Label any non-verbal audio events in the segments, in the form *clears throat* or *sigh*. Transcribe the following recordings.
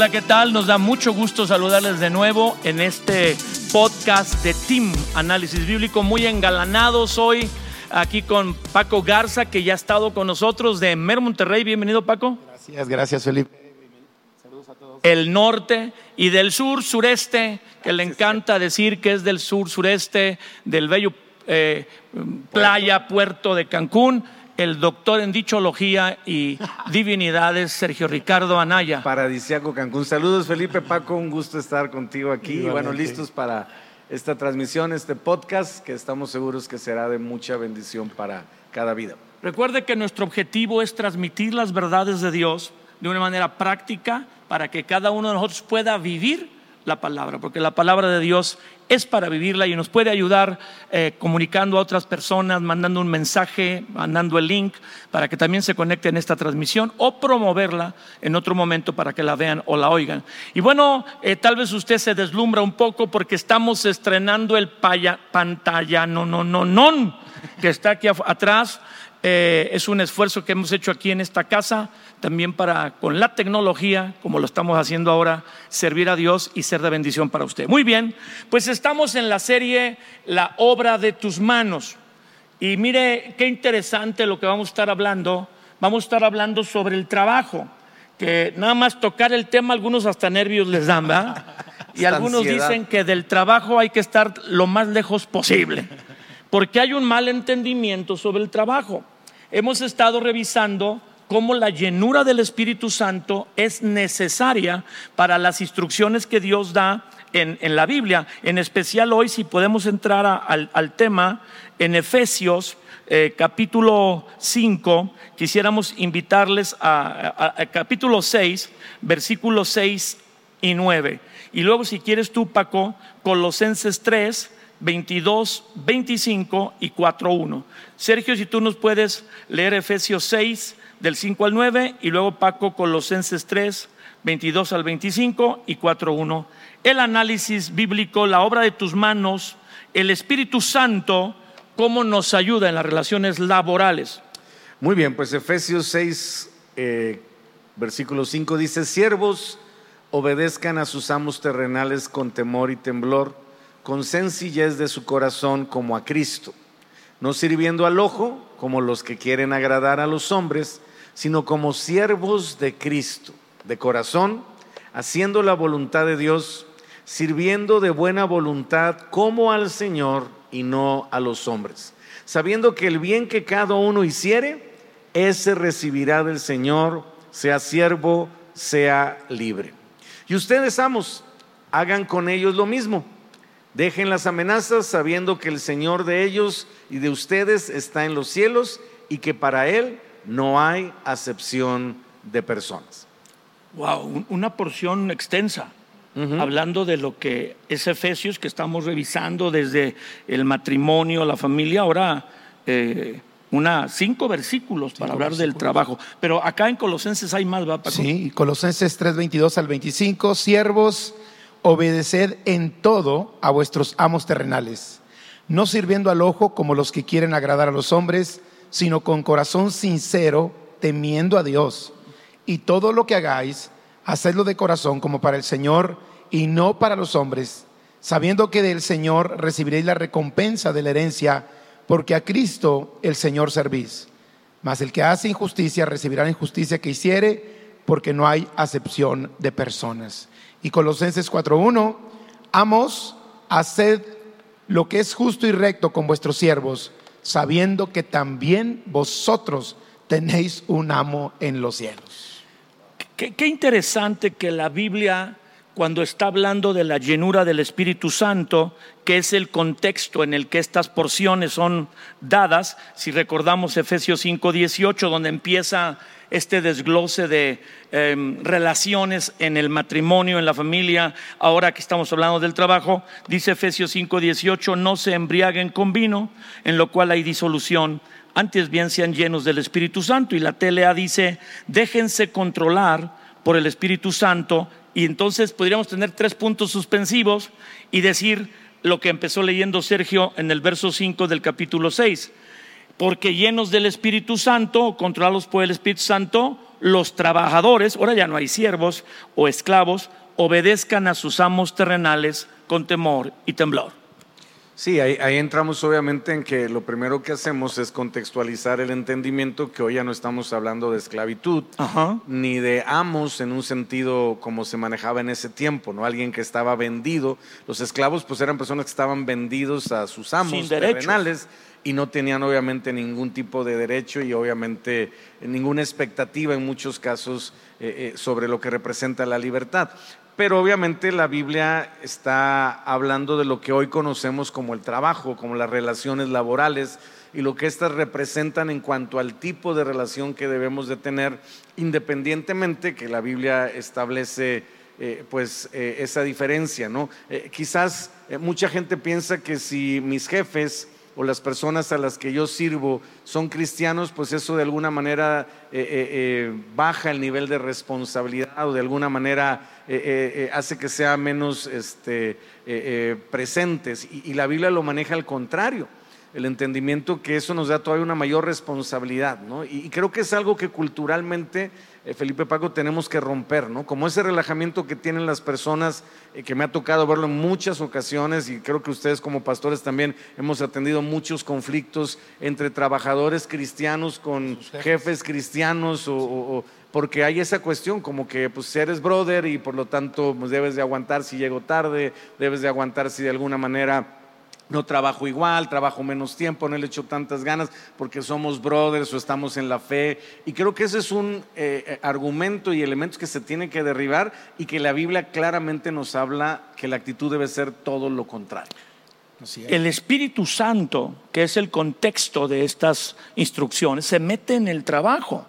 Hola, ¿qué tal? Nos da mucho gusto saludarles de nuevo en este podcast de Team Análisis Bíblico. Muy engalanados hoy aquí con Paco Garza, que ya ha estado con nosotros de Mer Monterrey. Bienvenido, Paco. Gracias, gracias, Felipe. El norte y del sur, sureste, que le encanta decir que es del sur, sureste, del bello eh, playa, puerto de Cancún el doctor en dichología y divinidades, Sergio Ricardo Anaya. Paradisiaco Cancún. Saludos, Felipe Paco, un gusto estar contigo aquí. Y bueno, listos para esta transmisión, este podcast, que estamos seguros que será de mucha bendición para cada vida. Recuerde que nuestro objetivo es transmitir las verdades de Dios de una manera práctica para que cada uno de nosotros pueda vivir la palabra, porque la palabra de Dios es para vivirla y nos puede ayudar eh, comunicando a otras personas, mandando un mensaje, mandando el link para que también se conecten en esta transmisión o promoverla en otro momento para que la vean o la oigan. Y bueno, eh, tal vez usted se deslumbra un poco porque estamos estrenando el pantalla no, no, no, no, que está aquí atrás. Eh, es un esfuerzo que hemos hecho aquí en esta casa, también para, con la tecnología, como lo estamos haciendo ahora, servir a Dios y ser de bendición para usted. Muy bien, pues estamos en la serie La obra de tus manos. Y mire qué interesante lo que vamos a estar hablando. Vamos a estar hablando sobre el trabajo, que nada más tocar el tema, algunos hasta nervios les dan, ¿verdad? *laughs* Y algunos dicen que del trabajo hay que estar lo más lejos posible porque hay un mal entendimiento sobre el trabajo. Hemos estado revisando cómo la llenura del Espíritu Santo es necesaria para las instrucciones que Dios da en, la Biblia. En especial hoy, si podemos entrar al, tema, en Efesios eh, capítulo 5, quisiéramos invitarles a, a capítulo 6, versículos 6 y 9. Y luego, si quieres tú, Paco, Colosenses 3, 22, 25 y 4, 1. Sergio, si tú nos puedes leer Efesios 6 del 5 al 9 y luego Paco Colosenses 3, 22 al 25 y 4, 1. El análisis bíblico, la obra de tus manos, el Espíritu Santo, cómo nos ayuda en las relaciones laborales. Muy bien, pues Efesios 6, eh, versículo 5 dice, siervos, obedezcan a sus amos terrenales con temor y temblor con sencillez de su corazón como a Cristo, no sirviendo al ojo como los que quieren agradar a los hombres, sino como siervos de Cristo, de corazón, haciendo la voluntad de Dios, sirviendo de buena voluntad como al Señor y no a los hombres, sabiendo que el bien que cada uno hiciere, ese recibirá del Señor, sea siervo, sea libre. Y ustedes, amos, hagan con ellos lo mismo Dejen las amenazas sabiendo que el Señor de ellos y de ustedes está en los cielos y que para Él no hay acepción de personas. Wow, una porción extensa, hablando de lo que es Efesios que estamos revisando desde el matrimonio, la familia, ahora eh, una, cinco versículos para hablar del trabajo. Pero acá en Colosenses hay más, ¿va? Sí, Colosenses 3, 22 al 25, siervos obedeced en todo a vuestros amos terrenales, no sirviendo al ojo como los que quieren agradar a los hombres, sino con corazón sincero, temiendo a Dios. Y todo lo que hagáis, hacedlo de corazón como para el Señor y no para los hombres, sabiendo que del Señor recibiréis la recompensa de la herencia, porque a Cristo el Señor servís. Mas el que hace injusticia recibirá la injusticia que hiciere, porque no hay acepción de personas. Y Colosenses 4.1, amos, haced lo que es justo y recto con vuestros siervos, sabiendo que también vosotros tenéis un amo en los cielos. Qué, qué interesante que la Biblia cuando está hablando de la llenura del Espíritu Santo, que es el contexto en el que estas porciones son dadas, si recordamos Efesios 5:18, donde empieza este desglose de em, relaciones en el matrimonio, en la familia, ahora que estamos hablando del trabajo, dice Efesios 5:18, no se embriaguen con vino, en lo cual hay disolución, antes bien sean llenos del Espíritu Santo. Y la TLA dice, déjense controlar por el Espíritu Santo y entonces podríamos tener tres puntos suspensivos y decir lo que empezó leyendo Sergio en el verso 5 del capítulo 6. Porque llenos del Espíritu Santo, controlados por el Espíritu Santo, los trabajadores, ahora ya no hay siervos o esclavos, obedezcan a sus amos terrenales con temor y temblor. Sí, ahí, ahí, entramos obviamente en que lo primero que hacemos es contextualizar el entendimiento que hoy ya no estamos hablando de esclavitud, Ajá. ni de amos en un sentido como se manejaba en ese tiempo, ¿no? Alguien que estaba vendido. Los esclavos pues eran personas que estaban vendidos a sus amos terrenales y no tenían obviamente ningún tipo de derecho y obviamente ninguna expectativa en muchos casos eh, eh, sobre lo que representa la libertad. Pero obviamente la Biblia está hablando de lo que hoy conocemos como el trabajo, como las relaciones laborales y lo que éstas representan en cuanto al tipo de relación que debemos de tener, independientemente que la Biblia establece eh, pues eh, esa diferencia, ¿no? Eh, quizás mucha gente piensa que si mis jefes o las personas a las que yo sirvo son cristianos, pues eso de alguna manera baja el nivel de responsabilidad o de alguna manera eh, eh, eh, hace que sea menos este, eh, presentes. Y, y la Biblia lo maneja al contrario el entendimiento que eso nos da todavía una mayor responsabilidad, ¿no? Y, y creo que es algo que culturalmente, Felipe Paco, tenemos que romper, ¿no? Como ese relajamiento que tienen las personas, que me ha tocado verlo en muchas ocasiones, y creo que ustedes como pastores también hemos atendido muchos conflictos entre trabajadores cristianos con jefes. cristianos, o- porque hay esa cuestión como que pues eres brother y por lo tanto pues, debes de aguantar si llego tarde, debes de aguantar si de alguna manera no trabajo igual, trabajo menos tiempo, no le echo tantas ganas porque somos brothers o estamos en la fe. Y creo que ese es un eh, eh, argumento y elementos que se tienen que derribar y que la Biblia claramente nos habla que la actitud debe ser todo lo contrario. El Espíritu Santo, que es el contexto de estas instrucciones, se mete en el trabajo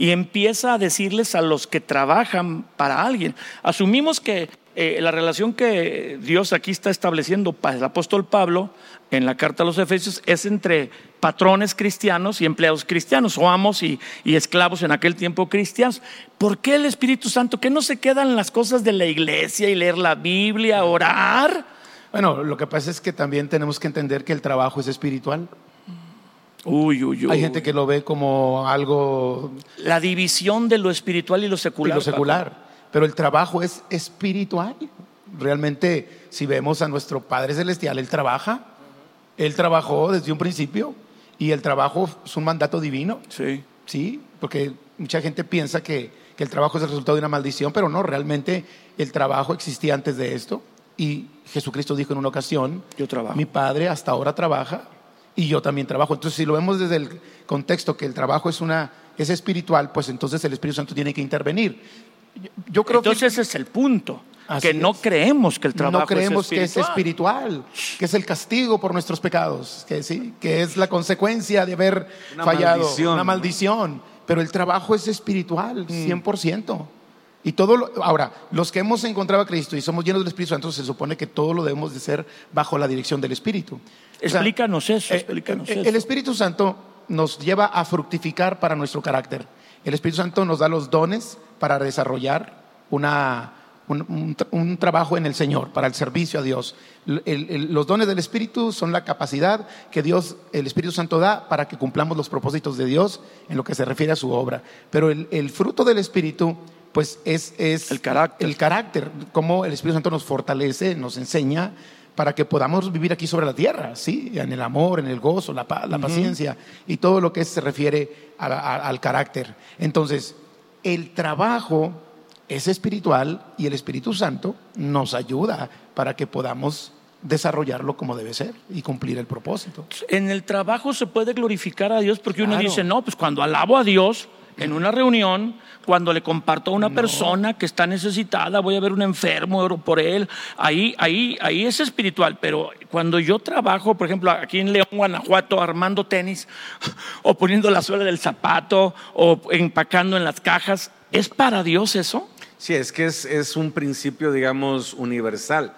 y empieza a decirles a los que trabajan para alguien. Asumimos que eh, la relación que Dios aquí está estableciendo para el apóstol Pablo en la carta a los Efesios es entre patrones cristianos y empleados cristianos, o amos y, y esclavos en aquel tiempo cristianos. ¿Por qué el Espíritu Santo? ¿Que no se quedan las cosas de la iglesia y leer la Biblia, orar? Bueno, lo que pasa es que también tenemos que entender que el trabajo es espiritual. Uy, uy, uy. Hay gente que lo ve como algo La división de lo espiritual y lo y secular. lo secular, pero el trabajo es espiritual. Realmente, si vemos a nuestro Padre Celestial, Él trabaja, Él trabajó desde un principio y el trabajo es un mandato divino. Sí. Sí, porque mucha gente piensa que, que el trabajo es el resultado de una maldición, pero no, realmente el trabajo existía antes de esto. Y Jesucristo dijo en una ocasión, Yo trabajo. mi Padre hasta ahora trabaja y yo también trabajo. Entonces, si lo vemos desde el contexto que el trabajo es, una, es espiritual, pues entonces el Espíritu Santo tiene que intervenir. Yo, creo Entonces que ese es el punto. Así que no es. creemos que el trabajo no creemos es que es espiritual, que es el castigo por nuestros pecados, que sí, que es la consecuencia de haber Una fallado, maldición, una ¿no? maldición. Pero el trabajo es espiritual, 100%. Y todo lo- ahora, los que hemos encontrado a Cristo y somos llenos del Espíritu Santo, se supone que todo lo debemos de ser bajo la dirección del Espíritu. O sea, Explícanos eso, eh, explícanos eh, eso. El Espíritu Santo nos lleva a fructificar para nuestro carácter. El Espíritu Santo nos da los dones para desarrollar una, un, un tra- un trabajo en el Señor, para el servicio a Dios. El- el- los dones del Espíritu son la capacidad que Dios, el Espíritu Santo da para que cumplamos los propósitos de Dios en lo que se refiere a su obra. Pero el, el fruto del Espíritu, pues es, es El carácter. el carácter, cómo el Espíritu Santo nos fortalece, nos enseña para que podamos vivir aquí sobre la tierra, ¿sí? En el amor, en el gozo, la la paciencia y todo lo que se refiere a- a- al carácter. Entonces, el trabajo es espiritual y el Espíritu Santo nos ayuda para que podamos desarrollarlo como debe ser y cumplir el propósito. En el trabajo se puede glorificar a Dios porque uno dice, no, pues cuando alabo a Dios en una reunión, cuando le comparto a una persona que está necesitada, voy a ver un enfermo, oro por él, ahí, ahí, ahí es espiritual, pero cuando yo trabajo, por ejemplo, aquí en León, Guanajuato, armando tenis, *laughs* o poniendo la suela del zapato, o empacando en las cajas, ¿es para Dios eso? Sí, es que es, es un principio, digamos, universal.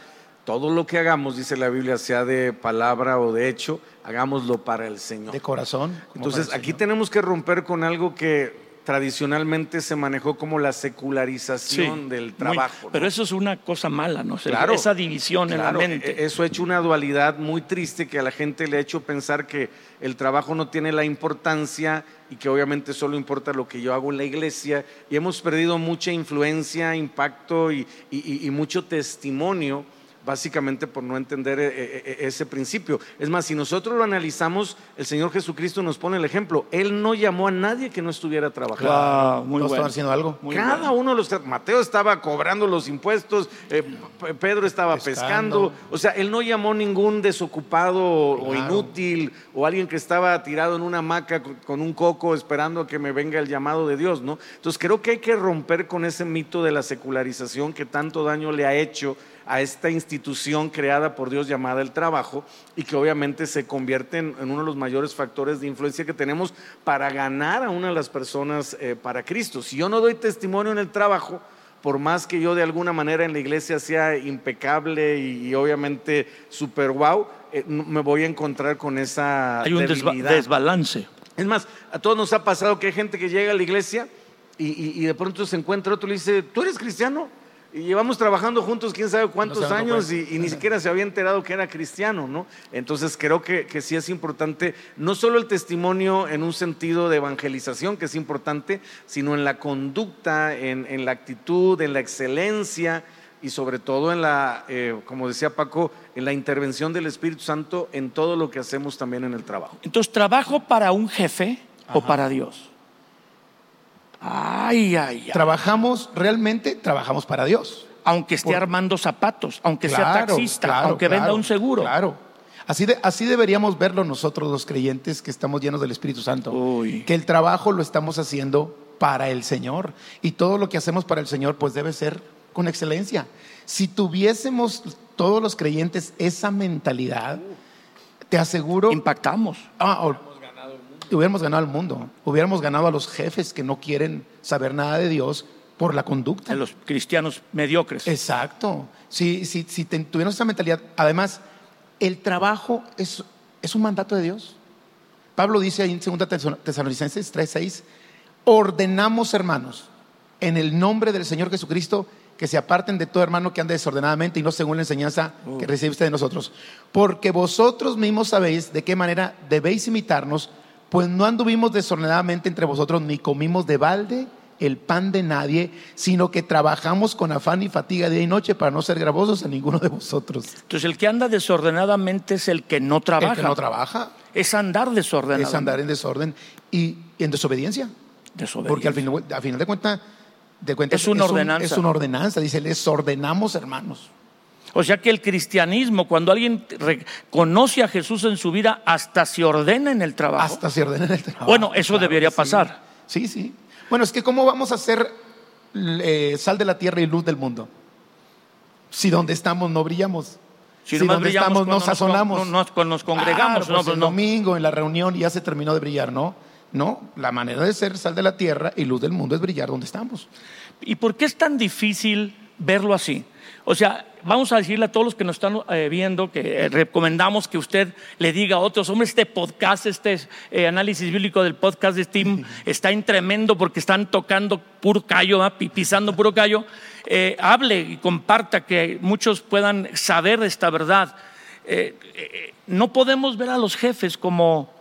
Todo lo que hagamos, dice la Biblia, sea de palabra o de hecho, hagámoslo para el Señor. De corazón. Entonces, aquí Señor. tenemos que romper con algo que tradicionalmente se manejó como la secularización Sí, del muy- trabajo. ¿no? Pero eso es una cosa mala, ¿no? O sea, Claro, esa división en la mente. e- Eso ha hecho una dualidad muy triste que a la gente le ha hecho pensar que el trabajo no tiene la importancia y que obviamente solo importa lo que yo hago en la iglesia. Y hemos perdido mucha influencia, impacto y, y- y- y mucho testimonio básicamente por no entender eh, eh, eh, ese principio. Es más, si nosotros lo analizamos, el Señor Jesucristo nos pone el ejemplo. Él no llamó a nadie que no estuviera trabajando. Wow, muy Todos bueno. haciendo algo. Muy Cada bueno. uno de los Mateo estaba cobrando los impuestos, eh, Pedro estaba pescando. Pescando. o sea, él no llamó ningún desocupado o inútil o alguien que estaba tirado en una hamaca con, con un coco esperando a que me venga el llamado de Dios, ¿no? Entonces creo que hay que romper con ese mito de la secularización que tanto daño le ha hecho a esta institución creada por Dios llamada el trabajo y que obviamente se convierte en, en uno de los mayores factores de influencia que tenemos para ganar a una de las personas eh, para Cristo. Si yo no doy testimonio en el trabajo, por más que yo de alguna manera en la iglesia sea impecable y, y obviamente super wow, eh, me voy a encontrar con esa Hay un desba- desbalance. Es más, a todos nos ha pasado que hay gente que llega a la iglesia y, y- y de pronto se encuentra otro y le dice, ¿tú eres cristiano? Y llevamos trabajando juntos quién sabe cuántos No años y ni siquiera se había enterado que era cristiano, ¿no? Entonces creo que, que sí es importante, no solo el testimonio en un sentido de evangelización, que es importante, sino en la conducta, en, en la actitud, en la excelencia y sobre todo en la, eh, como decía Paco, en la intervención del Espíritu Santo en todo lo que hacemos también en el trabajo. Entonces, ¿trabajo para un jefe o para Dios? Ay, ay, ay. Trabajamos, realmente trabajamos para Dios. aunque esté Por- armando zapatos, aunque sea taxista, claro, aunque venda un seguro. Claro. Así, de- así deberíamos verlo nosotros los creyentes que estamos llenos del Espíritu Santo. Uy. Que el trabajo lo estamos haciendo para el Señor. Y todo lo que hacemos para el Señor pues debe ser con excelencia. Si tuviésemos todos los creyentes esa mentalidad, te aseguro... Impactamos. Ah, hubiéramos ganado el mundo. Hubiéramos ganado a los jefes que no quieren saber nada de Dios por la conducta. a los cristianos mediocres. Exacto. Si, si, si tuviéramos esa mentalidad, además, el trabajo es, es un mandato de Dios. Pablo dice ahí en 2 Tesalon- Tesalonicenses 3:6, ordenamos hermanos, en el nombre del Señor Jesucristo, que se aparten de todo hermano que ande desordenadamente y no según la enseñanza que recibiste de nosotros. Porque vosotros mismos sabéis de qué manera debéis imitarnos, pues no anduvimos desordenadamente entre vosotros, ni comimos de balde el pan de nadie, sino que trabajamos con afán y fatiga día y noche para no ser gravosos a ninguno de vosotros. Entonces, el que anda desordenadamente es el que no trabaja. El que no trabaja es andar desordenado. es andar en desorden y, en desobediencia. Desobediencia. Porque al final, al final de cuentas, de cuentas Es una un- ordenanza. es una ordenanza. Dice, les ordenamos, hermanos. O sea que el cristianismo, cuando alguien conoce a Jesús en su vida, hasta se ordena en el trabajo. Hasta se ordena en el trabajo. Bueno, eso debería sí. pasar. Sí, sí. Bueno, es que ¿cómo vamos a ser eh, sal de la tierra y luz del mundo? Si donde estamos no brillamos. Si donde brillamos estamos no nos con- sazonamos. no- no- cuando nos congregamos, Claro, no, pues pues el no. domingo en la reunión ya se terminó de brillar, ¿no? No, la manera de ser sal de la tierra y luz del mundo es brillar donde estamos. ¿Y por qué es tan difícil verlo así? O sea, vamos a decirle a todos los que nos están eh, viendo que eh, recomendamos que usted le diga a otros, hombre, este podcast, este eh, análisis bíblico del podcast de Steam *laughs* está en tremendo porque están tocando puro callo. Pi- pisando puro callo. Eh, hable y comparta que muchos puedan saber de esta verdad. Eh, eh, no podemos ver a los jefes como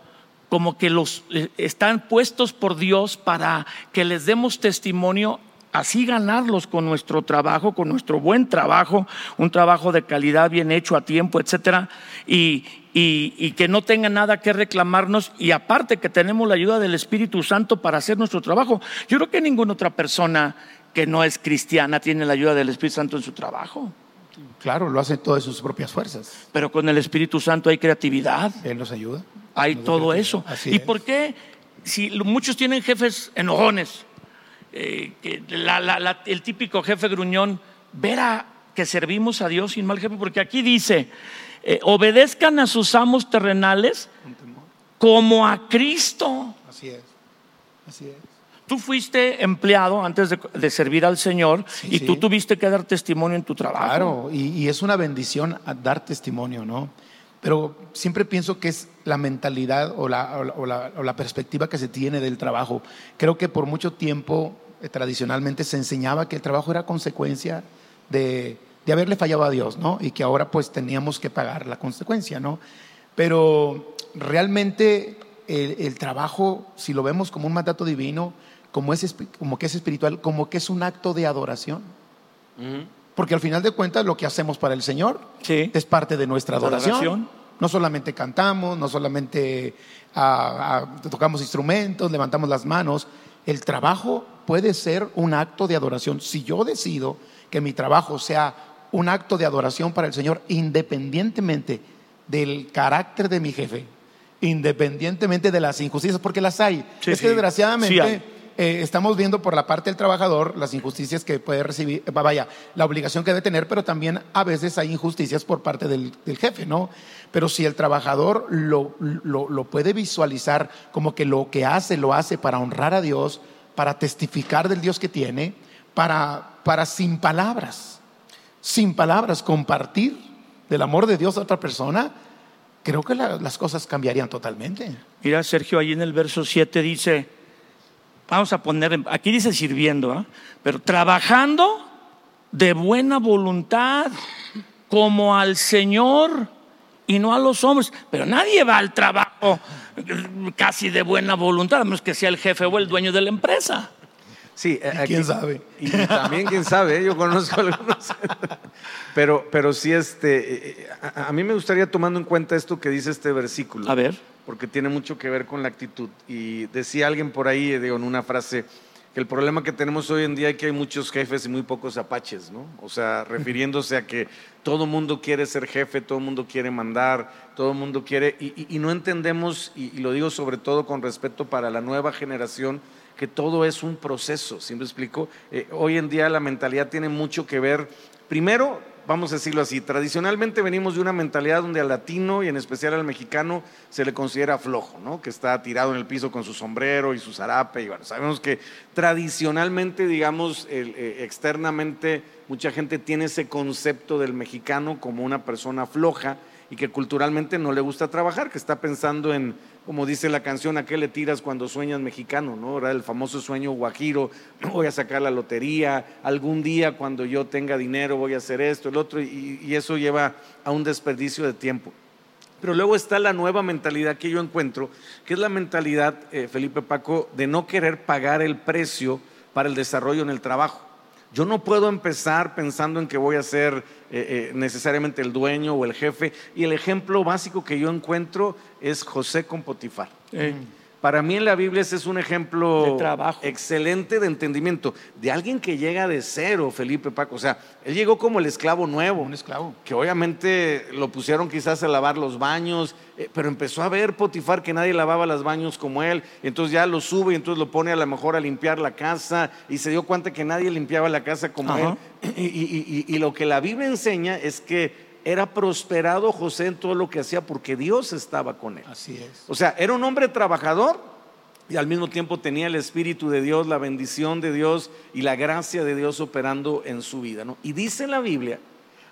como que los eh, están puestos por Dios para que les demos testimonio, así ganarlos con nuestro trabajo, con nuestro buen trabajo, un trabajo de calidad bien hecho a tiempo, etcétera, y, y- y que no tengan nada que reclamarnos, y aparte que tenemos la ayuda del Espíritu Santo para hacer nuestro trabajo. Yo creo que ninguna otra persona que no es cristiana tiene la ayuda del Espíritu Santo en su trabajo, Claro, lo hacen todo de sus propias fuerzas. pero con el Espíritu Santo hay creatividad. Él nos ayuda. Hay Nos todo eso. Así ¿Y es. por qué? Si muchos tienen jefes enojones, eh, que la- la- la- el típico jefe gruñón, ver a que servimos a Dios sin mal jefe, porque aquí dice, eh, obedezcan a sus amos terrenales como a Cristo. Así es. Así es. Tú fuiste empleado antes de, de servir al Señor Sí, y sí. tú tuviste que dar testimonio en tu trabajo. Claro, y, y es una bendición dar testimonio, ¿no? pero siempre pienso que es la mentalidad o la, o la- o la- o la perspectiva que se tiene del trabajo. Creo que por mucho tiempo tradicionalmente se enseñaba que el trabajo era consecuencia de, de haberle fallado a Dios, ¿no? Y que ahora pues teníamos que pagar la consecuencia, ¿no? Pero realmente el, el trabajo, si lo vemos como un mandato divino, como, es, como que es espiritual, como que es un acto de adoración. Porque al final de cuentas lo que hacemos para el Señor Sí. es parte de nuestra adoración. No solamente cantamos, no solamente ah, ah, tocamos instrumentos, levantamos las manos. El trabajo puede ser un acto de adoración. Si yo decido que mi trabajo sea un acto de adoración para el Señor, independientemente del carácter de mi jefe, independientemente de las injusticias, porque las hay. Sí, es sí. que desgraciadamente Sí hay. Eh, estamos viendo por la parte del trabajador las injusticias que puede recibir, eh, vaya, la obligación que debe tener, pero también a veces hay injusticias por parte del, jefe, ¿no? Pero si el trabajador lo, lo- lo puede visualizar como que lo que hace, lo hace para honrar a Dios, para testificar del Dios que tiene, para, para sin palabras, sin palabras, compartir del amor de Dios a otra persona, creo que la- las cosas cambiarían totalmente. Mira, Sergio, ahí en el verso 7 dice, vamos a poner, aquí dice sirviendo, ¿ah? pero trabajando de buena voluntad como al Señor y no a los hombres. Pero nadie va al trabajo casi de buena voluntad, a menos que sea el jefe o el dueño de la empresa. Sí, eh, aquí- quién sabe? Y, y también quién sabe, ¿eh? yo conozco *laughs* algunos. pero, pero sí, este, eh, a, a mí me gustaría tomando en cuenta esto que dice este versículo. A ver. porque tiene mucho que ver con la actitud. Y decía alguien por ahí, digo, en una frase, que el problema que tenemos hoy en día es que hay muchos jefes y muy pocos apaches, ¿no? O sea, refiriéndose a que todo mundo quiere ser jefe, todo el mundo quiere mandar, todo el mundo quiere, y, y- y no entendemos, y, y lo digo sobre todo con respeto para la nueva generación, que todo es un proceso, ¿sí me explico? Eh, hoy en día la mentalidad tiene mucho que ver, primero, vamos a decirlo así, tradicionalmente venimos de una mentalidad donde al latino y en especial al mexicano se le considera flojo, ¿no? Que está tirado en el piso con su sombrero y su zarape y bueno, sabemos que tradicionalmente, digamos, eh, externamente mucha gente tiene ese concepto del mexicano como una persona floja y que culturalmente no le gusta trabajar, que está pensando en, como dice la canción, ¿a qué le tiras cuando sueñas mexicano? ¿no? Era el famoso sueño guajiro, *laughs* voy a sacar la lotería, algún día cuando yo tenga dinero voy a hacer esto, el otro, y, eso lleva a un desperdicio de tiempo. Pero luego está la nueva mentalidad que yo encuentro, que es la mentalidad, eh, Felipe Paco, de no querer pagar el precio para el desarrollo en el trabajo. Yo no puedo empezar pensando en que voy a ser eh, eh, necesariamente el dueño o el jefe. Y el ejemplo básico que yo encuentro es José con Potifar. Para mí en la Biblia ese es un ejemplo De trabajo. excelente de entendimiento, de alguien que llega de cero, Felipe Paco. O sea, él llegó como el esclavo nuevo Un esclavo. que obviamente lo pusieron quizás a lavar los baños, eh, pero empezó a ver Potifar que nadie lavaba los baños como él, entonces ya lo sube y entonces lo pone a lo mejor a limpiar la casa y se dio cuenta que nadie limpiaba la casa como Ajá. él. Y, y- y- y lo que la Biblia enseña es que era prosperado José en todo lo que hacía porque Dios estaba con él. Así es. O sea, era un hombre trabajador y al mismo tiempo tenía el Espíritu de Dios, la bendición de Dios y la gracia de Dios operando en su vida. ¿no? Y dice la Biblia,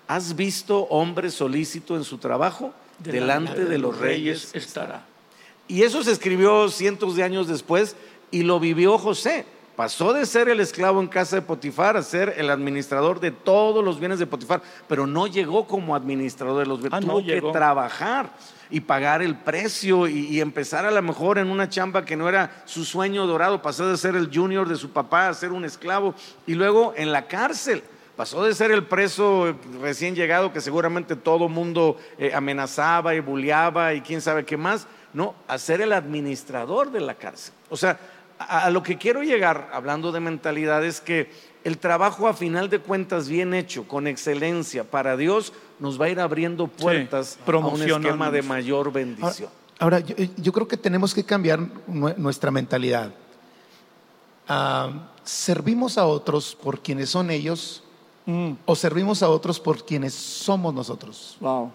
¿has visto hombre solícito en su trabajo? Delante de los reyes. estará. Y eso se escribió cientos de años después y lo vivió José. Pasó de ser el esclavo en casa de Potifar a ser el administrador de todos los bienes de Potifar, pero no llegó como administrador de los bienes, Ah, no tuvo que llegó. trabajar y pagar el precio y, y empezar a lo mejor en una chamba que no era su sueño dorado, pasó de ser el junior de su papá a ser un esclavo y luego en la cárcel. Pasó de ser el preso recién llegado que seguramente todo mundo eh, amenazaba y bulleaba y quién sabe qué más, no, a ser el administrador de la cárcel. O sea, a, a lo que quiero llegar, hablando de mentalidad, es que el trabajo a final de cuentas bien hecho, con excelencia para Dios, nos va a ir abriendo puertas a un esquema de mayor bendición. Ahora, yo, yo creo que tenemos que cambiar nue- nuestra mentalidad. Ah, ¿Servimos a otros por quienes son ellos Mm, o servimos a otros por quienes somos nosotros? wow.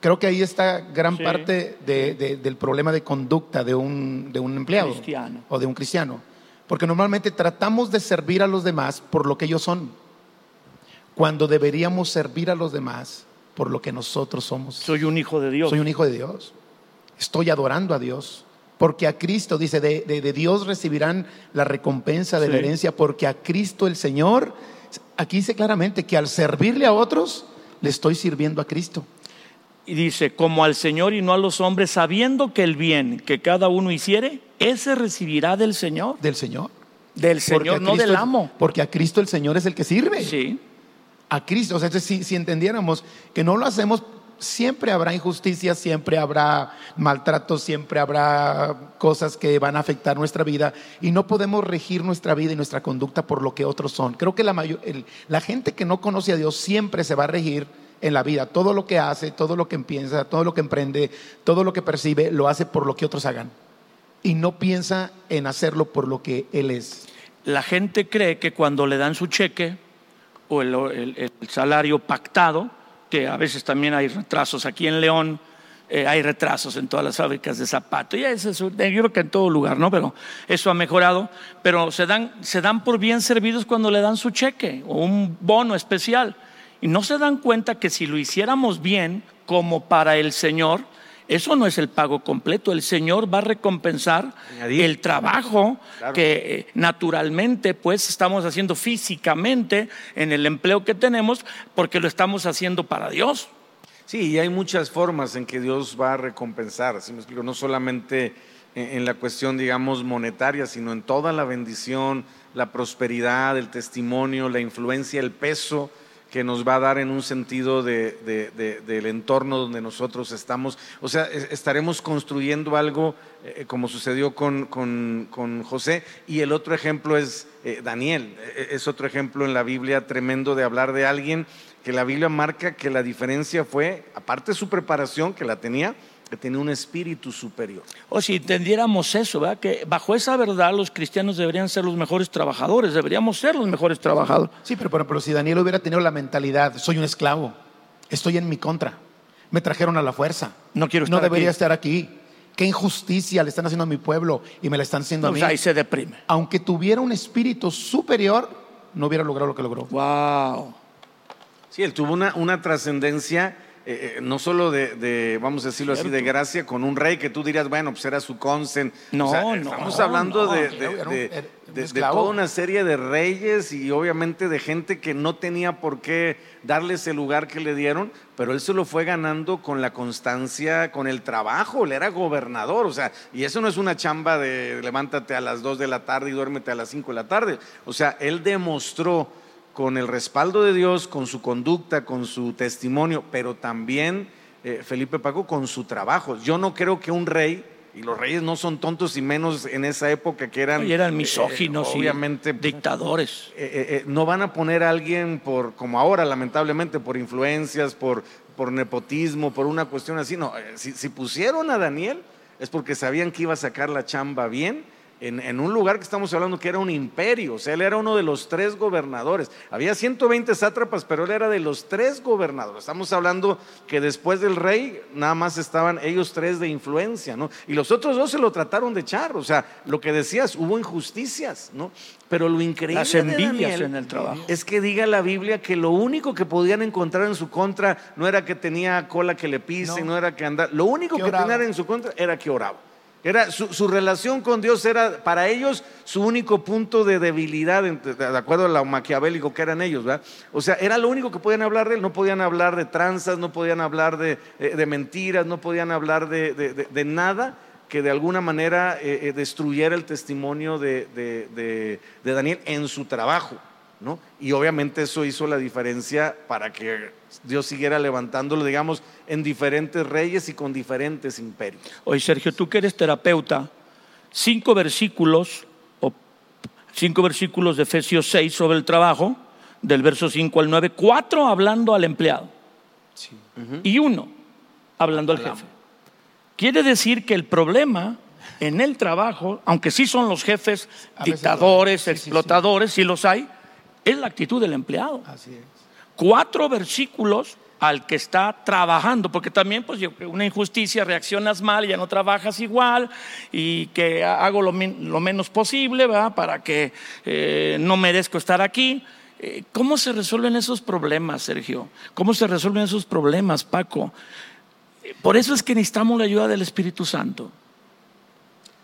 Creo que ahí está gran Sí, parte de- de- del problema de conducta de un, de un empleado Cristiano. o de un cristiano. Porque normalmente tratamos de servir a los demás por lo que ellos son, cuando deberíamos servir a los demás por lo que nosotros somos. Soy un hijo de Dios. Soy un hijo de Dios. Estoy adorando a Dios. Porque a Cristo, dice, de, de- de Dios recibirán la recompensa de la herencia, porque a Cristo el Señor, aquí dice claramente que al servirle a otros, le estoy sirviendo a Cristo. Y dice, como al Señor y no a los hombres, sabiendo que el bien que cada uno hiciere, ese recibirá del Señor. Del Señor. Del Señor, no del amo. Porque a Cristo el Señor es el que sirve. Sí. a Cristo. O sea, si, si entendiéramos que no lo hacemos, siempre habrá injusticias, siempre habrá maltratos, siempre habrá cosas que van a afectar nuestra vida y no podemos regir nuestra vida y nuestra conducta por lo que otros son. Creo que la, mayor- el- la gente que no conoce a Dios siempre se va a regir en la vida. Todo lo que hace, todo lo que piensa, todo lo que emprende, todo lo que percibe, lo hace por lo que otros hagan. Y no piensa en hacerlo por lo que Él es. La gente cree que cuando le dan su cheque o el, salario pactado, que a veces también hay retrasos aquí en León, eh, hay retrasos en todas las fábricas de zapatos, y eso, es- yo creo que en todo lugar, ¿no? Pero eso ha mejorado, pero se dan, se dan por bien servidos cuando le dan su cheque o un bono especial, y no se dan cuenta que si lo hiciéramos bien, como para el Señor, eso no es el pago completo, el Señor va a recompensar Añadir. el trabajo Claro. que eh, naturalmente pues estamos haciendo físicamente en el empleo que tenemos porque lo estamos haciendo para Dios. Sí, y hay muchas formas en que Dios va a recompensar, ¿sí me explico? No solamente en, en la cuestión, digamos, monetaria, sino en toda la bendición, la prosperidad, el testimonio, la influencia, el peso que nos va a dar en un sentido de- de- de- del entorno donde nosotros estamos. O sea, es- estaremos construyendo algo eh, como sucedió con, con- José. Y el otro ejemplo es eh, Daniel. Eh, Es otro ejemplo en la Biblia tremendo de hablar de alguien que la Biblia marca que la diferencia fue, aparte de su preparación, que la tenía, que tenía un espíritu superior. O si entendiéramos eso, ¿verdad? que bajo esa verdad los cristianos deberían ser los mejores trabajadores, deberíamos ser los mejores trabajadores. Sí, pero por ejemplo, si Daniel hubiera tenido la mentalidad, soy un esclavo, estoy en mi contra, me trajeron a la fuerza, No quiero no estar debería aquí. estar aquí, qué injusticia le están haciendo a mi pueblo y me la están haciendo a Pues mí. ahí se deprime. Aunque tuviera un espíritu superior, no hubiera logrado lo que logró. Wow. Sí, él tuvo una, una trascendencia, eh, eh, no solo de, de, vamos a decirlo así, de gracia con un rey que tú dirías, bueno, pues era su consen. No, O sea, no, Estamos hablando no, de, era de- un- de- era un de- de esclavo. toda una serie de reyes y obviamente de gente que no tenía por qué darles el lugar que le dieron, pero él se lo fue ganando con la constancia, con el trabajo, él era gobernador, o sea, y eso no es una chamba de levántate a las 2 de la tarde y duérmete a las 5 de la tarde, o sea, él demostró con el respaldo de Dios, con su conducta, con su testimonio, pero también eh, Felipe Paco con su trabajo. Yo no creo que un rey, y los reyes no son tontos y menos en esa época que eran... Y eran eh, misóginos y obviamente dictadores. eh, eh, no van a poner a alguien por, como ahora, lamentablemente, por influencias, por, por nepotismo, por una cuestión así. No, si, si pusieron a Daniel es porque sabían que iba a sacar la chamba bien. En, en un lugar que estamos hablando que era un imperio, o sea, él era uno de los tres gobernadores. Había 120 sátrapas, pero él era de los tres gobernadores. Estamos hablando que después del rey nada más estaban ellos tres de influencia, ¿no? Y los otros dos se lo trataron de echar, o sea, lo que decías, hubo injusticias, ¿no? Pero lo increíble Las de Daniel en el trabajo. es que diga la Biblia que lo único que podían encontrar en su contra no era que tenía cola que le pisen, no, No. era que andaba. Lo único Que que, tenían en su contra era que oraba. Era su, su relación con Dios era para ellos su único punto de debilidad, de acuerdo a lo maquiavélico que eran ellos. O sea, era lo único que podían hablar de él. No podían hablar de tranzas, no podían hablar de, eh, de mentiras, no podían hablar de, de- nada que de alguna manera eh, eh, destruyera el testimonio de Daniel en su trabajo. ¿No? Y obviamente eso hizo la diferencia para que Dios siguiera levantándolo, digamos, en diferentes reyes y con diferentes imperios. Oye, Sergio, tú que eres terapeuta, cinco versículos, o cinco versículos de Efesios 6 sobre el trabajo, del verso 5 al 9, cuatro hablando al empleado y uno hablando al jefe. Quiere decir que el problema en el trabajo, aunque sí son los jefes dictadores. Sí, sí, sí. explotadores, sí los hay, es la actitud del empleado Así es. cuatro versículos al que está trabajando, porque también pues una injusticia reaccionas mal y ya no trabajas igual y que hago lo, menos posible ¿verdad? para que eh, no merezco estar aquí Eh, ¿Cómo se resuelven esos problemas, Sergio? ¿Cómo se resuelven esos problemas, Paco? Por eso es que necesitamos la ayuda del Espíritu Santo.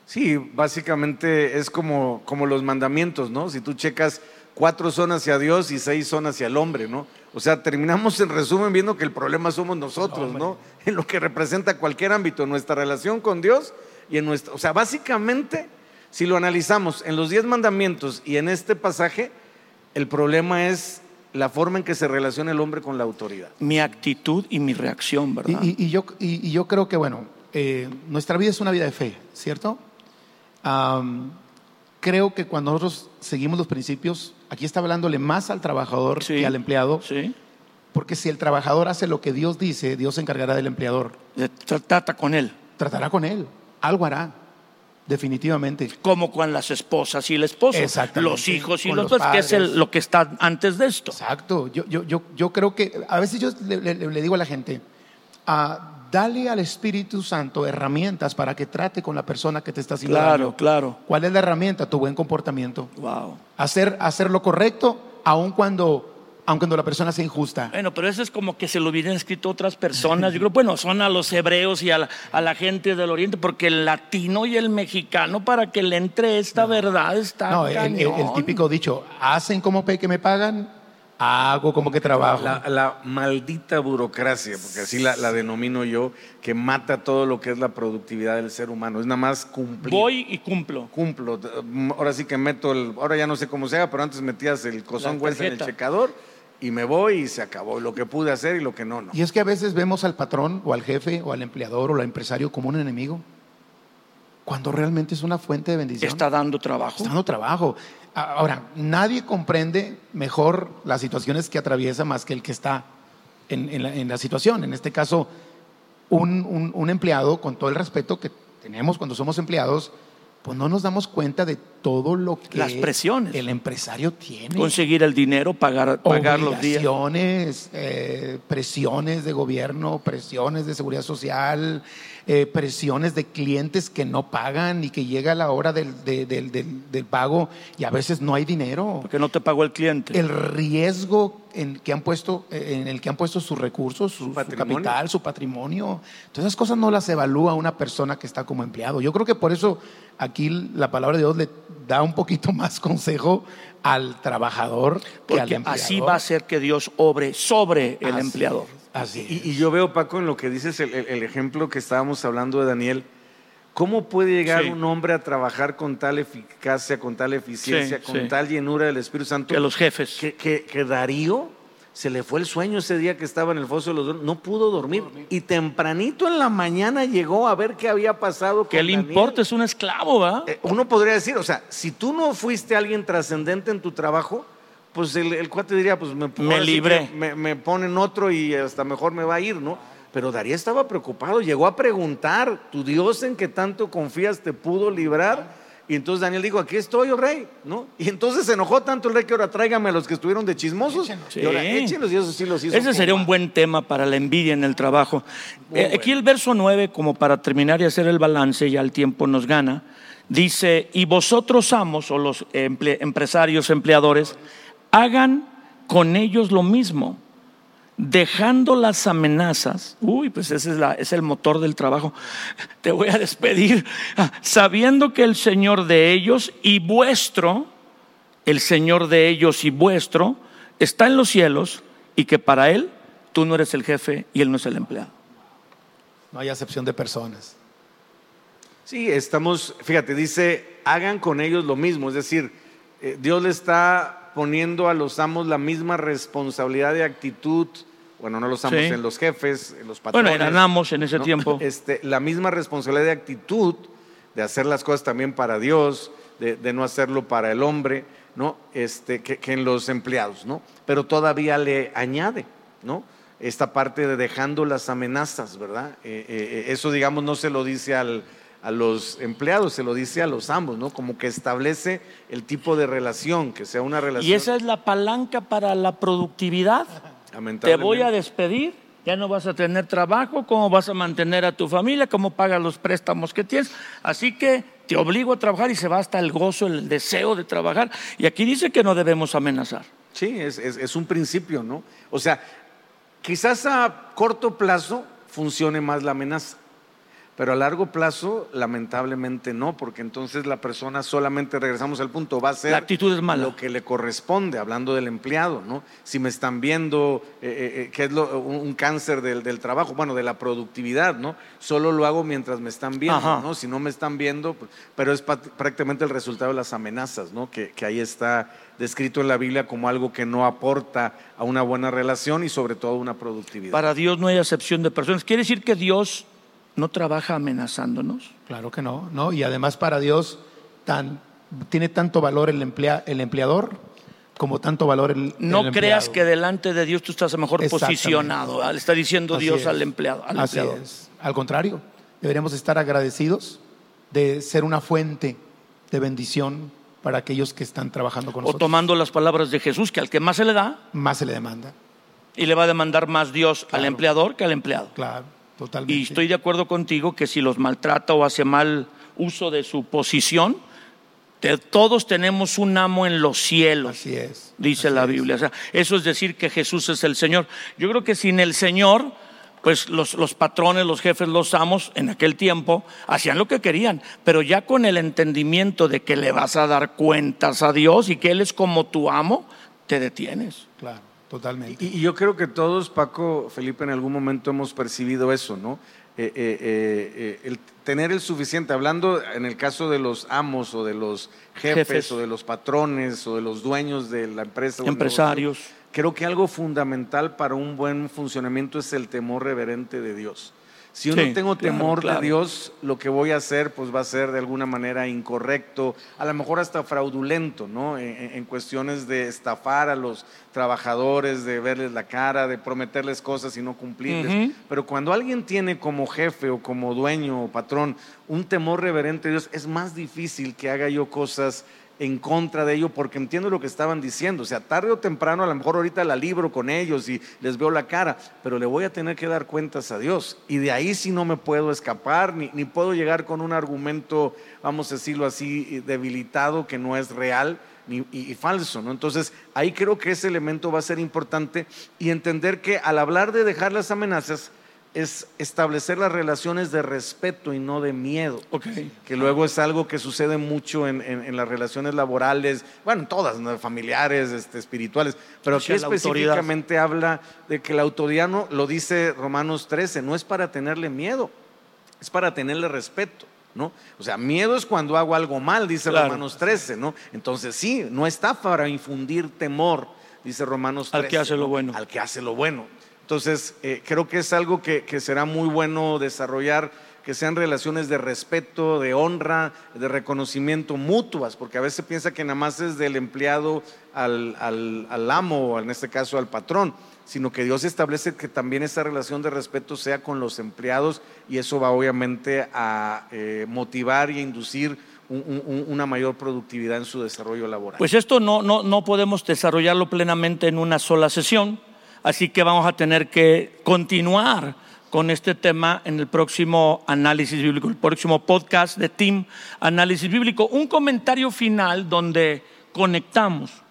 Sí, básicamente es como, como los mandamientos, ¿no? Si tú checas, cuatro son hacia Dios y seis son hacia el hombre, ¿no? O sea, terminamos en resumen viendo que el problema somos nosotros, ¿no? *laughs* En lo que representa cualquier ámbito, nuestra relación con Dios y en nuestra... O sea, básicamente, si lo analizamos en los diez mandamientos y en este pasaje, el problema es la forma en que se relaciona el hombre con la autoridad. Mi actitud y mi reacción, ¿verdad? y- y yo, y, y yo creo que, bueno, eh, nuestra vida es una vida de fe, ¿cierto? Am, creo que cuando nosotros seguimos los principios, aquí está hablándole más al trabajador Sí. que al empleado, Sí. porque si el trabajador hace lo que Dios dice, Dios se encargará del empleador. Tra- Trata con él. Tratará con él, algo hará, definitivamente. Como con las esposas y el esposo. Exactamente. Los hijos y Con los los padres, que es el- lo que está antes de esto. Exacto. Yo, yo, yo, yo creo que a veces yo le, le- le digo a la gente, ah, dale al Espíritu Santo herramientas para que trate con la persona que te está haciendo Claro, claro. ¿Cuál es la herramienta? Tu buen comportamiento. Wow. Hacer, hacer lo correcto, aun cuando, aun cuando la persona sea injusta. Bueno, pero eso es como que se lo hubieran escrito otras personas. Yo creo, bueno, son a los hebreos y a la, a la gente del oriente, porque el latino y el mexicano, para que le entre esta verdad, está No, el, el- el típico dicho, hacen como pe que me pagan, hago como que trabajo. La, la maldita burocracia, porque así la, la denomino yo, que mata todo lo que es la productividad del ser humano. Es nada más cumplir. Voy y cumplo. Cumplo. Ahora sí que meto el. Ahora ya no sé cómo sea, pero antes metías el cosón hueso en el checador y me voy y se acabó. Lo que pude hacer y lo que no, no. Y es que a veces vemos al patrón o al jefe o al empleador o al empresario como un enemigo, cuando realmente es una fuente de bendición. Está dando trabajo. Está dando trabajo. Ahora, nadie comprende mejor las situaciones que atraviesa más que el que está en, en la, en la situación. En este caso, un, un- un empleado, con todo el respeto que tenemos cuando somos empleados, pues no nos damos cuenta de todo lo que Las presiones. el empresario tiene. Conseguir el dinero, pagar, pagar los días. Obligaciones, eh, presiones de gobierno, presiones de seguridad social, eh, presiones de clientes que no pagan y que llega la hora del, de- del- del- del pago y a veces no hay dinero. Porque no te pagó el cliente. El riesgo en, que han puesto, eh, en el que han puesto sus recursos, su, capital, su patrimonio. Todas esas cosas no las evalúa una persona que está como empleado. Yo creo que por eso aquí la palabra de Dios le da un poquito *laughs* más consejo al trabajador que al porque empleador. así va a ser que Dios obre sobre el Así empleador. es, Así Y, yo veo, Paco, en lo que dices, el, ejemplo que estábamos hablando de Daniel, ¿cómo puede llegar Sí. un hombre a trabajar con tal eficacia, con tal eficiencia, Sí, con sí. tal llenura del Espíritu Santo? Que los jefes. que, que- que Darío se le fue el sueño ese día que estaba en el foso de los Leones, no pudo dormir. Y tempranito en la mañana llegó a ver qué había pasado. Que le importa, es un esclavo, ¿va? Eh, uno podría decir, o sea, si tú no fuiste alguien trascendente en tu trabajo, pues el, el cuate diría, pues me, Me libré. Me, me ponen otro y hasta mejor me va a ir, ¿no? Pero Darío estaba preocupado, llegó a preguntar, ¿tu Dios en que tanto confías te pudo librar? Y entonces Daniel dijo, aquí estoy, oh rey, ¿no? Y entonces se enojó tanto el rey que ahora tráigame a los que estuvieron de chismosos. Échenlos. Y ahora Sí. échenlos y eso sí los hizo. Ese sería un buen tema para la envidia en el trabajo. Eh, Aquí el verso 9, como para terminar y hacer el balance, ya el tiempo nos gana, dice, y vosotros amos, o los emple- empresarios, empleadores, hagan con ellos lo mismo, dejando las amenazas. Uy, pues ese es, la- es el motor del trabajo. Te voy a despedir, ah, sabiendo que el Señor de ellos y vuestro, el Señor de ellos y vuestro, está en los cielos y que para Él tú no eres el jefe y Él no es el empleado. No hay acepción de personas. Sí, estamos, fíjate, dice, hagan con ellos lo mismo, es decir, eh, Dios le está poniendo a los amos la misma responsabilidad de actitud, bueno, no los amos, Sí. en los jefes, en los patrones. Bueno, eran amos en ese ¿no? tiempo. *laughs* Este, la misma responsabilidad de actitud, de hacer las cosas también para Dios, de, de no hacerlo para el hombre, ¿no? Este, que, que en los empleados, ¿no? Pero todavía le añade, ¿no? Esta parte de dejando las amenazas, ¿verdad? Eh, eh, eso, digamos, no se lo dice al, a los empleados, se lo dice a los ambos, ¿no? Como que establece el tipo de relación, que sea una relación. Y esa es la palanca para la productividad. Te voy a despedir, ya no vas a tener trabajo, cómo vas a mantener a tu familia, cómo pagas los préstamos que tienes. Así que te obligo a trabajar y se va hasta el gozo, el deseo de trabajar. Y aquí dice que no debemos amenazar. Sí, es, es- es un principio, ¿no? O sea, quizás a corto plazo funcione más la amenaza, pero a largo plazo lamentablemente no, porque entonces la persona solamente, regresamos al punto, va a ser La actitud es mala. lo que le corresponde, hablando del empleado, ¿no? Si me están viendo, eh, eh, eh, que es lo- un, cáncer del, del trabajo, bueno, de la productividad, ¿no? Solo lo hago mientras me están viendo, Ajá. ¿no? Si no me están viendo, pues, pero es prácticamente el resultado de las amenazas, ¿no? Que, que ahí está descrito en la Biblia como algo que no aporta a una buena relación y sobre todo una productividad. Para Dios no hay acepción de personas. Quiere decir que Dios no trabaja amenazándonos. Claro que no, ¿no? Y además para Dios tan, tiene tanto valor el, emplea- el empleador como tanto valor el, No el creas que delante de Dios tú estás mejor posicionado. Le está diciendo Así Dios es. al empleado. Al Así empleador. es. Al contrario, deberíamos estar agradecidos de ser una fuente de bendición para aquellos que están trabajando con O nosotros. tomando las palabras de Jesús, que al que más se le da, Más se le demanda. y le va a demandar más Dios al empleador que al empleado. Claro, totalmente. Y estoy de acuerdo contigo que si los maltrata o hace mal uso de su posición, te- todos tenemos un amo en los cielos. Así es. dice así la es. Biblia. O sea, eso es decir que Jesús es el Señor. Yo creo que sin el Señor, pues los, los patrones, los jefes, los amos, en aquel tiempo, hacían lo que querían, pero ya con el entendimiento de que le vas a dar cuentas a Dios y que Él es como tu amo, te detienes. Claro, totalmente. Y, y yo creo que todos, Paco, Felipe, en algún momento hemos percibido eso, ¿no? Eh, eh, eh, el tener el suficiente, hablando en el caso de los amos o de los jefes, Jefes. o de los patrones o de los dueños de la empresa. Empresarios. negocio, creo que algo fundamental para un buen funcionamiento es el temor reverente de Dios. Si yo Sí, no tengo temor claro. de Dios, lo que voy a hacer pues va a ser de alguna manera incorrecto, a lo mejor hasta fraudulento, ¿no? En, en- en cuestiones de estafar a los trabajadores, de verles la cara, de prometerles cosas y no cumplirles. Pero cuando alguien tiene como jefe o como dueño o patrón un temor reverente de Dios, es más difícil que haga yo cosas en contra de ello porque entiendo lo que estaban diciendo. O sea, tarde o temprano, a lo mejor ahorita la libro con ellos y les veo la cara, pero le voy a tener que dar cuentas a Dios. Y de ahí sí no me puedo escapar, ni, ni puedo llegar con un argumento, vamos a decirlo así, debilitado, que no es real. ni- y, y falso, ¿no? Entonces, ahí creo que ese elemento va a ser importante y entender que al hablar de dejar las amenazas, es establecer las relaciones de respeto y no de miedo Ok. que luego es algo que sucede mucho en, en- en las relaciones laborales, bueno, en todas, ¿no? familiares, este, espirituales, pero aquí autoridad. específicamente habla de que la autoridad, no, lo dice Romanos 13, no es para tenerle miedo, es para tenerle respeto. ¿No? O sea, miedo es cuando hago algo mal, dice Claro. Romanos 13, ¿no? Entonces sí, no está para infundir temor, dice Romanos 13. Al que hace lo ¿no? bueno. Al que hace lo bueno. Entonces, eh, creo que es algo que, que será muy bueno desarrollar, que sean relaciones de respeto, de honra, de reconocimiento mutuas, porque a veces se piensa que nada más es del empleado al, al- al amo, o en este caso al patrón, sino que Dios establece que también esa relación de respeto sea con los empleados y eso va obviamente a eh, motivar y inducir un- un- una mayor productividad en su desarrollo laboral. Pues esto no, no, no podemos desarrollarlo plenamente en una sola sesión, así que vamos a tener que continuar con este tema en el próximo análisis bíblico, el próximo podcast de Team Análisis Bíblico. Un comentario final donde conectamos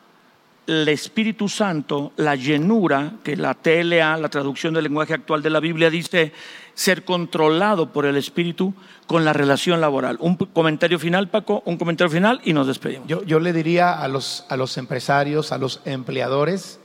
el Espíritu Santo, la llenura, que la TLA, la traducción del lenguaje actual de la Biblia, dice ser controlado por el Espíritu con la relación laboral. Un comentario final, Paco, un comentario final y nos despedimos. Yo, yo le diría a los, a los empresarios, a los empleadores,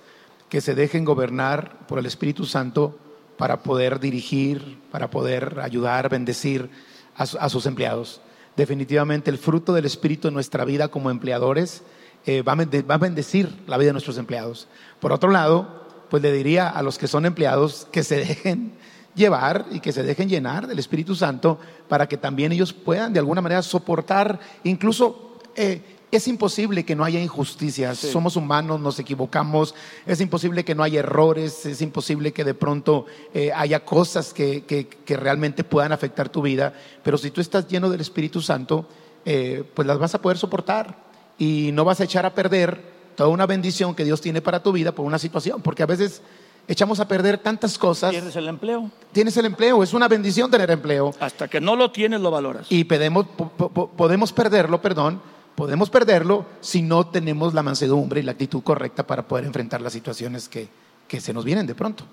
que se dejen gobernar por el Espíritu Santo para poder dirigir, para poder ayudar, bendecir a, a sus empleados. Definitivamente el fruto del Espíritu en nuestra vida como empleadores eh, va, va a bendecir la vida de nuestros empleados. Por otro lado, pues le diría a los que son empleados que se dejen llevar y que se dejen llenar del Espíritu Santo para que también ellos puedan de alguna manera soportar, incluso eh, es imposible que no haya injusticias, somos humanos, nos equivocamos, es imposible que no haya errores, es imposible que de pronto eh, haya cosas que, que- que realmente puedan afectar tu vida, pero si tú estás lleno del Espíritu Santo, eh, pues las vas a poder soportar. Y no vas a echar a perder toda una bendición que Dios tiene para tu vida por una situación, porque a veces echamos a perder tantas cosas. Pierdes el empleo. Tienes el empleo, es una bendición tener empleo. Hasta que no lo tienes, lo valoras. y podemos, po- po- podemos perderlo, perdón, podemos perderlo si no tenemos la mansedumbre y la actitud correcta para poder enfrentar las situaciones que, que se nos vienen de pronto.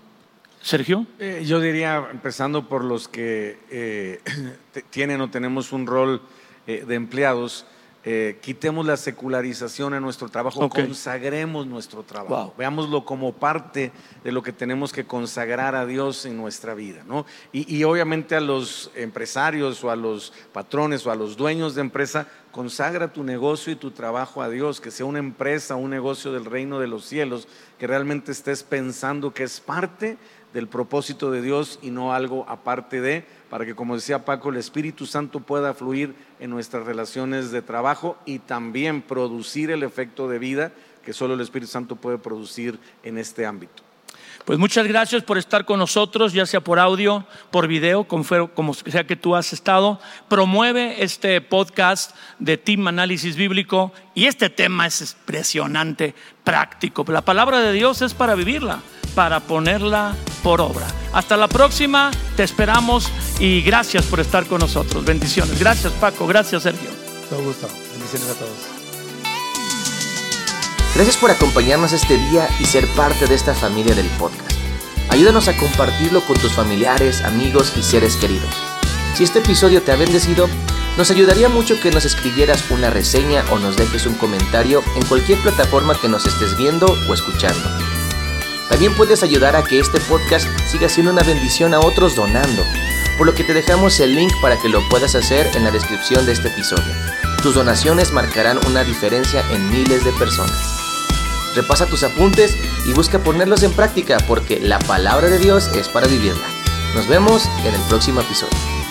Sergio. Eh, yo diría, empezando por los que eh, *clears throat* tienen o tenemos un rol eh, de empleados, eh, quitemos la secularización en nuestro trabajo, consagremos nuestro trabajo, Wow. veámoslo como parte de lo que tenemos que consagrar a Dios en nuestra vida. ¿no? Y, y obviamente a los empresarios o a los patrones o a los dueños de empresa, consagra tu negocio y tu trabajo a Dios, que sea una empresa, un negocio del reino de los cielos, que realmente estés pensando que es parte del propósito de Dios y no algo aparte de, para que como decía Paco, el Espíritu Santo pueda fluir en nuestras relaciones de trabajo y también producir el efecto de vida que solo el Espíritu Santo puede producir en este ámbito. Pues muchas gracias por estar con nosotros, ya sea por audio, por video, como, sea que tú has estado. Promueve este podcast de Team Análisis Bíblico y este tema es impresionante, práctico. La palabra de Dios es para vivirla, para ponerla por obra. Hasta la próxima, te esperamos y gracias por estar con nosotros. Bendiciones. Gracias Paco, gracias Sergio. Todo gusto. Bendiciones a todos. Gracias por acompañarnos este día y ser parte de esta familia del podcast. Ayúdanos a compartirlo con tus familiares, amigos y seres queridos. Si este episodio te ha bendecido, nos ayudaría mucho que nos escribieras una reseña o nos dejes un comentario en cualquier plataforma que nos estés viendo o escuchando. También puedes ayudar a que este podcast siga siendo una bendición a otros donando, por lo que te dejamos el link para que lo puedas hacer en la descripción de este episodio. Tus donaciones marcarán una diferencia en miles de personas. Repasa tus apuntes y busca ponerlos en práctica porque la palabra de Dios es para vivirla. Nos vemos en el próximo episodio.